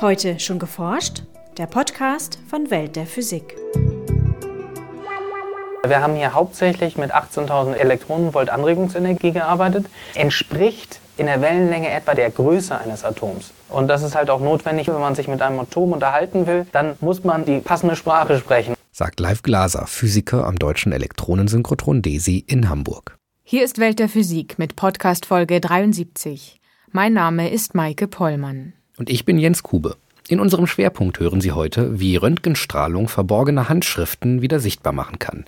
Heute schon geforscht? Der Podcast von Welt der Physik. Wir haben hier hauptsächlich mit 18.000 Elektronenvolt Anregungsenergie gearbeitet. Entspricht in der Wellenlänge etwa der Größe eines Atoms. Und das ist halt auch notwendig, wenn man sich mit einem Atom unterhalten will, dann muss man die passende Sprache sprechen. Sagt Leif Glaser, Physiker am Deutschen Elektronensynchrotron DESI in Hamburg. Hier ist Welt der Physik mit Podcast Folge 73. Mein Name ist Maike Pollmann. Und ich bin Jens Kube. In unserem Schwerpunkt hören Sie heute, wie Röntgenstrahlung verborgene Handschriften wieder sichtbar machen kann.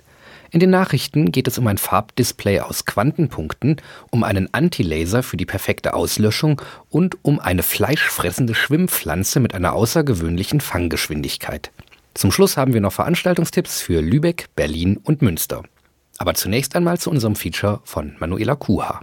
In den Nachrichten geht es um ein Farbdisplay aus Quantenpunkten, um einen Antilaser für die perfekte Auslöschung und um eine fleischfressende Schwimmpflanze mit einer außergewöhnlichen Fanggeschwindigkeit. Zum Schluss haben wir noch Veranstaltungstipps für Lübeck, Berlin und Münster. Aber zunächst einmal zu unserem Feature von Manuela Kuha.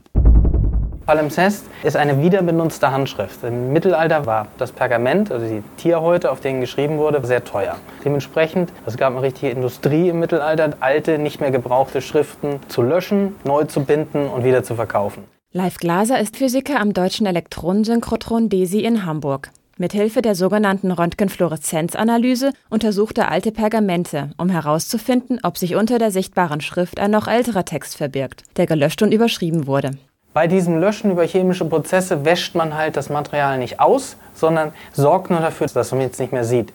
Palimpsest ist eine wiederbenutzte Handschrift. Im Mittelalter war das Pergament, also die Tierhäute, auf denen geschrieben wurde, sehr teuer. Dementsprechend, es gab eine richtige Industrie im Mittelalter, alte, nicht mehr gebrauchte Schriften zu löschen, neu zu binden und wieder zu verkaufen. Leif Glaser ist Physiker am Deutschen Elektronensynchrotron DESI in Hamburg. Mithilfe der sogenannten Röntgenfluoreszenzanalyse untersucht er alte Pergamente, um herauszufinden, ob sich unter der sichtbaren Schrift ein noch älterer Text verbirgt, der gelöscht und überschrieben wurde. Bei diesem Löschen über chemische Prozesse wäscht man halt das Material nicht aus, sondern sorgt nur dafür, dass man jetzt nicht mehr sieht.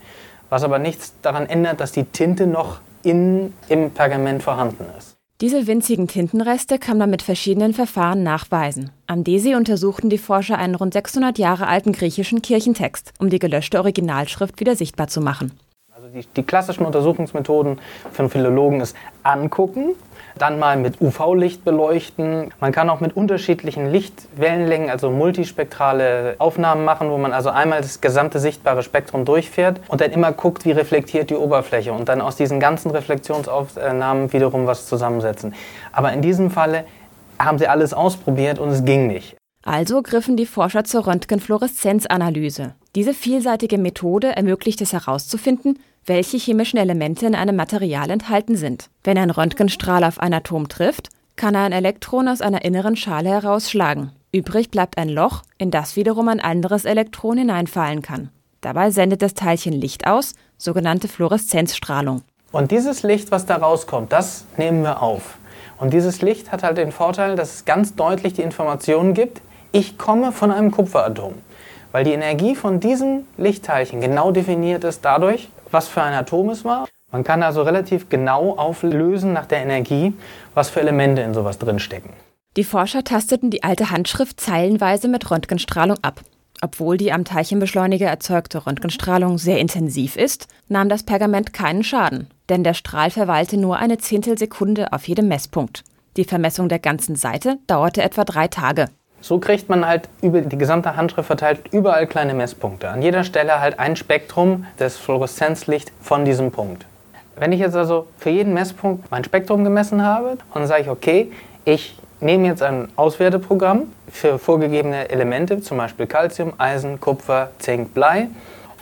Was aber nichts daran ändert, dass die Tinte noch in, im Pergament vorhanden ist. Diese winzigen Tintenreste kann man mit verschiedenen Verfahren nachweisen. Am DESI untersuchten die Forscher einen rund 600 Jahre alten griechischen Kirchentext, um die gelöschte Originalschrift wieder sichtbar zu machen. Die, die klassischen Untersuchungsmethoden einen Philologen ist angucken, dann mal mit UV-Licht beleuchten. Man kann auch mit unterschiedlichen Lichtwellenlängen, also multispektrale Aufnahmen machen, wo man also einmal das gesamte sichtbare Spektrum durchfährt und dann immer guckt, wie reflektiert die Oberfläche und dann aus diesen ganzen Reflexionsaufnahmen wiederum was zusammensetzen. Aber in diesem Falle haben sie alles ausprobiert und es ging nicht. Also griffen die Forscher zur Röntgenfluoreszenzanalyse. Diese vielseitige Methode ermöglicht es herauszufinden, welche chemischen Elemente in einem Material enthalten sind. Wenn ein Röntgenstrahl auf ein Atom trifft, kann er ein Elektron aus einer inneren Schale herausschlagen. Übrig bleibt ein Loch, in das wiederum ein anderes Elektron hineinfallen kann. Dabei sendet das Teilchen Licht aus, sogenannte Fluoreszenzstrahlung. Und dieses Licht, was da rauskommt, das nehmen wir auf. Und dieses Licht hat halt den Vorteil, dass es ganz deutlich die Informationen gibt, ich komme von einem Kupferatom. Weil die Energie von diesem Lichtteilchen genau definiert ist dadurch, was für ein Atom es war. Man kann also relativ genau auflösen nach der Energie, was für Elemente in sowas drinstecken. Die Forscher tasteten die alte Handschrift zeilenweise mit Röntgenstrahlung ab. Obwohl die am Teilchenbeschleuniger erzeugte Röntgenstrahlung sehr intensiv ist, nahm das Pergament keinen Schaden, denn der Strahl verweilte nur eine Zehntelsekunde auf jedem Messpunkt. Die Vermessung der ganzen Seite dauerte etwa drei Tage. So kriegt man halt über die gesamte Handschrift verteilt überall kleine Messpunkte. An jeder Stelle halt ein Spektrum des Fluoreszenzlicht von diesem Punkt. Wenn ich jetzt also für jeden Messpunkt mein Spektrum gemessen habe und sage ich, okay, ich nehme jetzt ein Auswerteprogramm für vorgegebene Elemente, zum Beispiel Calcium, Eisen, Kupfer, Zink, Blei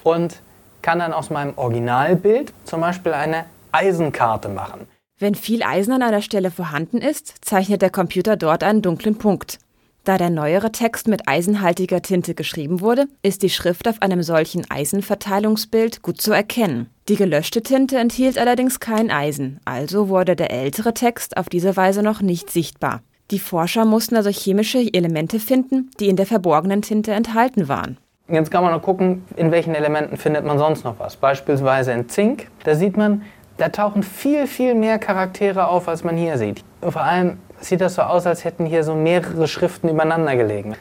und kann dann aus meinem Originalbild zum Beispiel eine Eisenkarte machen. Wenn viel Eisen an einer Stelle vorhanden ist, zeichnet der Computer dort einen dunklen Punkt. Da der neuere Text mit eisenhaltiger Tinte geschrieben wurde, ist die Schrift auf einem solchen Eisenverteilungsbild gut zu erkennen. Die gelöschte Tinte enthielt allerdings kein Eisen, also wurde der ältere Text auf diese Weise noch nicht sichtbar. Die Forscher mussten also chemische Elemente finden, die in der verborgenen Tinte enthalten waren. Jetzt kann man noch gucken, in welchen Elementen findet man sonst noch was. Beispielsweise in Zink. Da sieht man, da tauchen viel, viel mehr Charaktere auf, als man hier sieht. Vor allem sieht das so aus, als hätten hier so mehrere Schriften übereinander gelegen.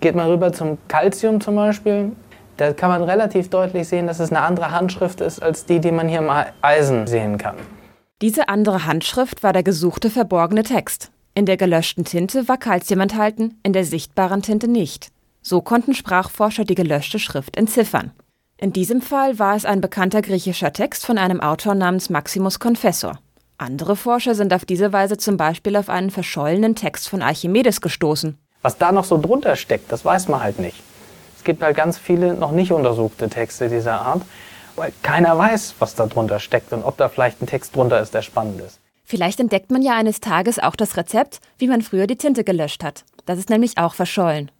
Geht man rüber zum Calcium zum Beispiel, da kann man relativ deutlich sehen, dass es eine andere Handschrift ist als die, die man hier im Eisen sehen kann. Diese andere Handschrift war der gesuchte verborgene Text. In der gelöschten Tinte war Calcium enthalten, in der sichtbaren Tinte nicht. So konnten Sprachforscher die gelöschte Schrift entziffern. In diesem Fall war es ein bekannter griechischer Text von einem Autor namens Maximus Confessor. Andere Forscher sind auf diese Weise zum Beispiel auf einen verschollenen Text von Archimedes gestoßen. Was da noch so drunter steckt, das weiß man halt nicht. Es gibt halt ganz viele noch nicht untersuchte Texte dieser Art, weil keiner weiß, was da drunter steckt und ob da vielleicht ein Text drunter ist, der spannend ist. Vielleicht entdeckt man ja eines Tages auch das Rezept, wie man früher die Tinte gelöscht hat. Das ist nämlich auch verschollen.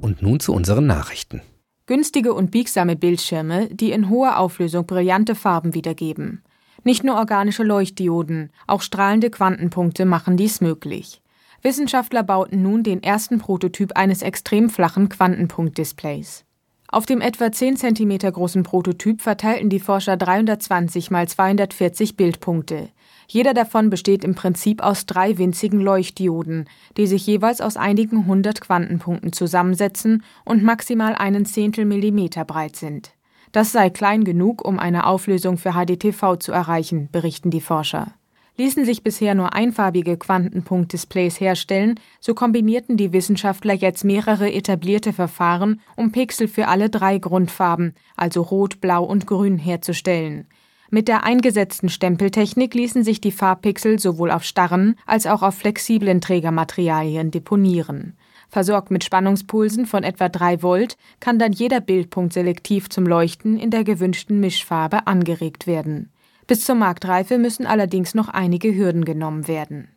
Und nun zu unseren Nachrichten. Günstige und biegsame Bildschirme, die in hoher Auflösung brillante Farben wiedergeben. Nicht nur organische Leuchtdioden, auch strahlende Quantenpunkte machen dies möglich. Wissenschaftler bauten nun den ersten Prototyp eines extrem flachen Quantenpunktdisplays. Auf dem etwa 10 cm großen Prototyp verteilten die Forscher 320 mal 240 Bildpunkte. Jeder davon besteht im Prinzip aus drei winzigen Leuchtdioden, die sich jeweils aus einigen hundert Quantenpunkten zusammensetzen und maximal einen Zehntel Millimeter breit sind. Das sei klein genug, um eine Auflösung für HDTV zu erreichen, berichten die Forscher. Ließen sich bisher nur einfarbige Quantenpunktdisplays herstellen, so kombinierten die Wissenschaftler jetzt mehrere etablierte Verfahren, um Pixel für alle drei Grundfarben, also Rot, Blau und Grün, herzustellen. Mit der eingesetzten Stempeltechnik ließen sich die Farbpixel sowohl auf starren als auch auf flexiblen Trägermaterialien deponieren. Versorgt mit Spannungspulsen von etwa 3 Volt kann dann jeder Bildpunkt selektiv zum Leuchten in der gewünschten Mischfarbe angeregt werden. Bis zur Marktreife müssen allerdings noch einige Hürden genommen werden.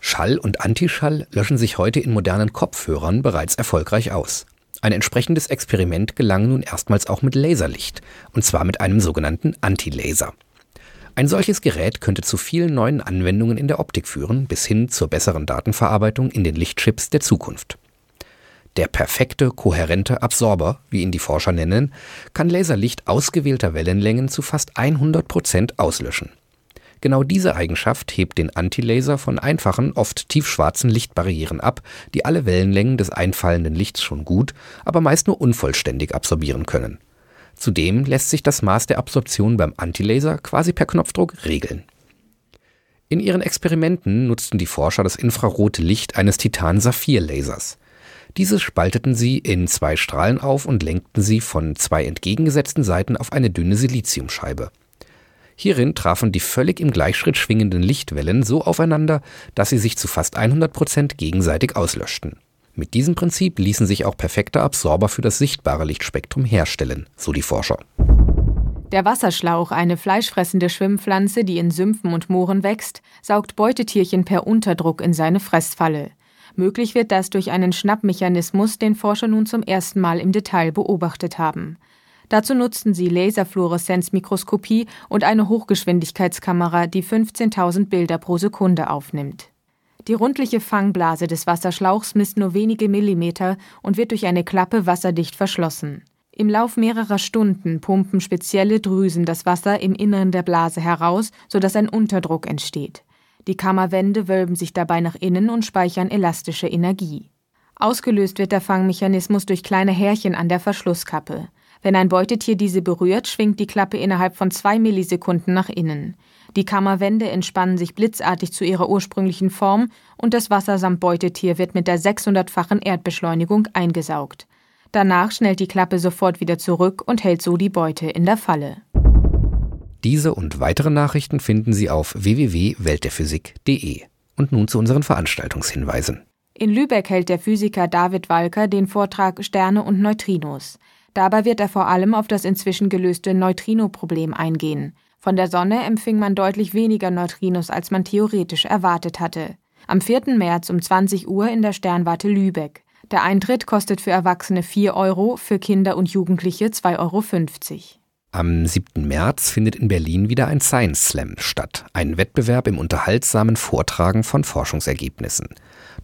Schall und Antischall löschen sich heute in modernen Kopfhörern bereits erfolgreich aus. Ein entsprechendes Experiment gelang nun erstmals auch mit Laserlicht, und zwar mit einem sogenannten Antilaser. Ein solches Gerät könnte zu vielen neuen Anwendungen in der Optik führen, bis hin zur besseren Datenverarbeitung in den Lichtchips der Zukunft. Der perfekte, kohärente Absorber, wie ihn die Forscher nennen, kann Laserlicht ausgewählter Wellenlängen zu fast 100 Prozent auslöschen. Genau diese Eigenschaft hebt den Antilaser von einfachen, oft tiefschwarzen Lichtbarrieren ab, die alle Wellenlängen des einfallenden Lichts schon gut, aber meist nur unvollständig absorbieren können. Zudem lässt sich das Maß der Absorption beim Antilaser quasi per Knopfdruck regeln. In ihren Experimenten nutzten die Forscher das infrarote Licht eines Titan-Saphir-Lasers. Dieses spalteten sie in zwei Strahlen auf und lenkten sie von zwei entgegengesetzten Seiten auf eine dünne Siliziumscheibe. Hierin trafen die völlig im Gleichschritt schwingenden Lichtwellen so aufeinander, dass sie sich zu fast 100 Prozent gegenseitig auslöschten. Mit diesem Prinzip ließen sich auch perfekte Absorber für das sichtbare Lichtspektrum herstellen, so die Forscher. Der Wasserschlauch, eine fleischfressende Schwimmpflanze, die in Sümpfen und Mooren wächst, saugt Beutetierchen per Unterdruck in seine Fressfalle. Möglich wird das durch einen Schnappmechanismus, den Forscher nun zum ersten Mal im Detail beobachtet haben. Dazu nutzten sie Laserfluoreszenzmikroskopie und eine Hochgeschwindigkeitskamera, die 15.000 Bilder pro Sekunde aufnimmt. Die rundliche Fangblase des Wasserschlauchs misst nur wenige Millimeter und wird durch eine Klappe wasserdicht verschlossen. Im Lauf mehrerer Stunden pumpen spezielle Drüsen das Wasser im Inneren der Blase heraus, sodass ein Unterdruck entsteht. Die Kammerwände wölben sich dabei nach innen und speichern elastische Energie. Ausgelöst wird der Fangmechanismus durch kleine Härchen an der Verschlusskappe. Wenn ein Beutetier diese berührt, schwingt die Klappe innerhalb von zwei Millisekunden nach innen. Die Kammerwände entspannen sich blitzartig zu ihrer ursprünglichen Form und das Wasser samt Beutetier wird mit der 600-fachen Erdbeschleunigung eingesaugt. Danach schnellt die Klappe sofort wieder zurück und hält so die Beute in der Falle. Diese und weitere Nachrichten finden Sie auf www.weltderphysik.de. Und nun zu unseren Veranstaltungshinweisen. In Lübeck hält der Physiker David Walker den Vortrag Sterne und Neutrinos. Dabei wird er vor allem auf das inzwischen gelöste Neutrino-Problem eingehen. Von der Sonne empfing man deutlich weniger Neutrinos, als man theoretisch erwartet hatte. Am 4. März um 20 Uhr in der Sternwarte Lübeck. Der Eintritt kostet für Erwachsene 4 Euro, für Kinder und Jugendliche 2,50 Euro. Am 7. März findet in Berlin wieder ein Science Slam statt, ein Wettbewerb im unterhaltsamen Vortragen von Forschungsergebnissen.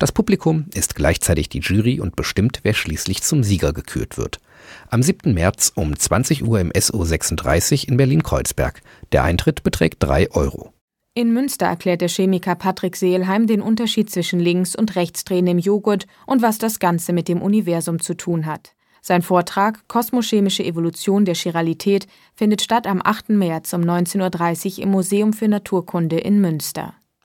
Das Publikum ist gleichzeitig die Jury und bestimmt, wer schließlich zum Sieger gekürt wird. Am 7. März um 20 Uhr im SO 36 in Berlin-Kreuzberg. Der Eintritt beträgt 3 Euro. In Münster erklärt der Chemiker Patrick Seelheim den Unterschied zwischen Links- und Rechtsdrehen im Joghurt und was das Ganze mit dem Universum zu tun hat. Sein Vortrag Kosmochemische Evolution der Chiralität findet statt am 8. März um 19.30 Uhr im Museum für Naturkunde in Münster.